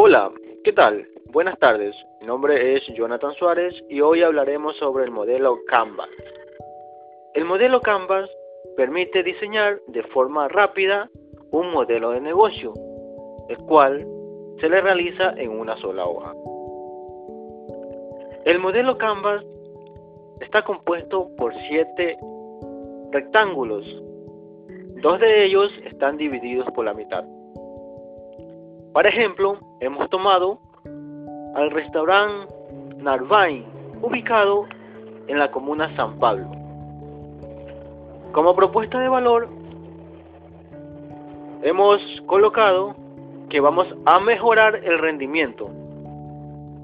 Hola, ¿qué tal? Buenas tardes, mi nombre es Jonathan Suárez y hoy hablaremos sobre el modelo Canvas. El modelo Canvas permite diseñar de forma rápida un modelo de negocio, el cual se le realiza en una sola hoja. El modelo Canvas está compuesto por siete rectángulos. Dos de ellos están divididos por la mitad. Por ejemplo, hemos tomado al restaurante Narvain, ubicado en la comuna San Pablo. Como propuesta de valor, hemos colocado que vamos a mejorar el rendimiento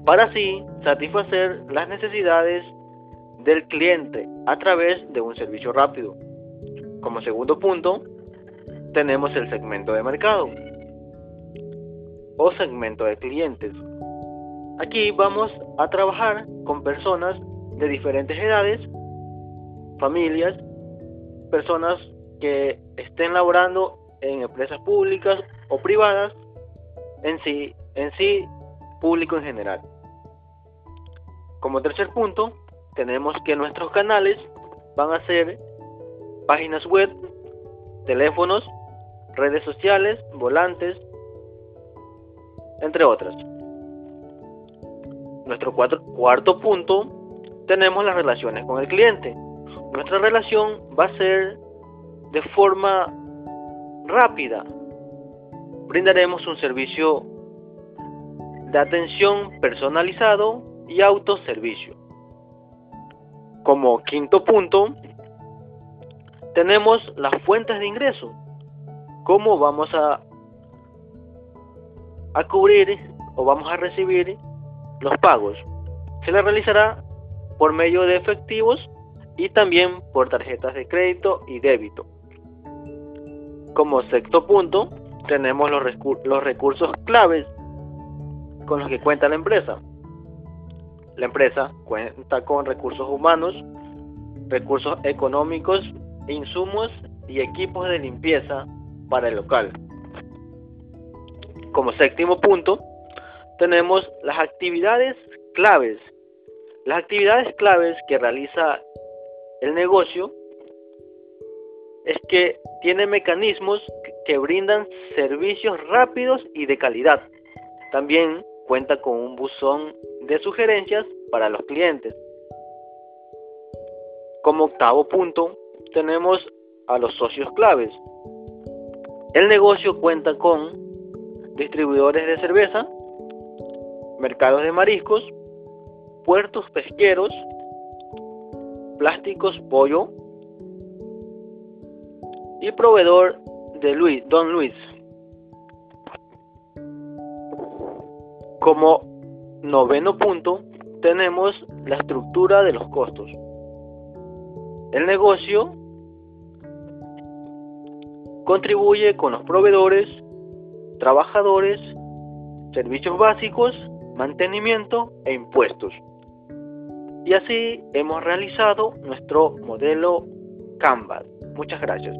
para así satisfacer las necesidades del cliente a través de un servicio rápido. Como segundo punto, tenemos el segmento de mercado o segmento de clientes. Aquí vamos a trabajar con personas de diferentes edades, familias, personas que estén laborando en empresas públicas o privadas, en sí, en sí público en general. Como tercer punto, tenemos que nuestros canales van a ser páginas web, teléfonos, redes sociales, volantes, entre otras. Nuestro cuarto punto, tenemos las relaciones con el cliente. Nuestra relación va a ser de forma rápida. Brindaremos un servicio de atención personalizado y autoservicio. Como quinto punto, tenemos las fuentes de ingreso. ¿Cómo vamos a, a cubrir o vamos a recibir los pagos? Se le realizará por medio de efectivos y también por tarjetas de crédito y débito. Como sexto punto, tenemos los, los recursos claves con los que cuenta la empresa. La empresa cuenta con recursos humanos, recursos económicos, insumos y equipos de limpieza para el local. Como séptimo punto, tenemos las actividades claves. Las actividades claves que realiza el negocio es que tiene mecanismos que brindan servicios rápidos y de calidad. También cuenta con un buzón de sugerencias para los clientes. Como octavo punto, tenemos a los socios claves. El negocio cuenta con distribuidores de cerveza, mercados de mariscos, puertos pesqueros, plásticos pollo y proveedor de Luis, Don Luis. Como noveno punto, tenemos la estructura de los costos. El negocio contribuye con los proveedores, trabajadores, servicios básicos, mantenimiento e impuestos. Y así hemos realizado nuestro modelo Canvas. Muchas gracias.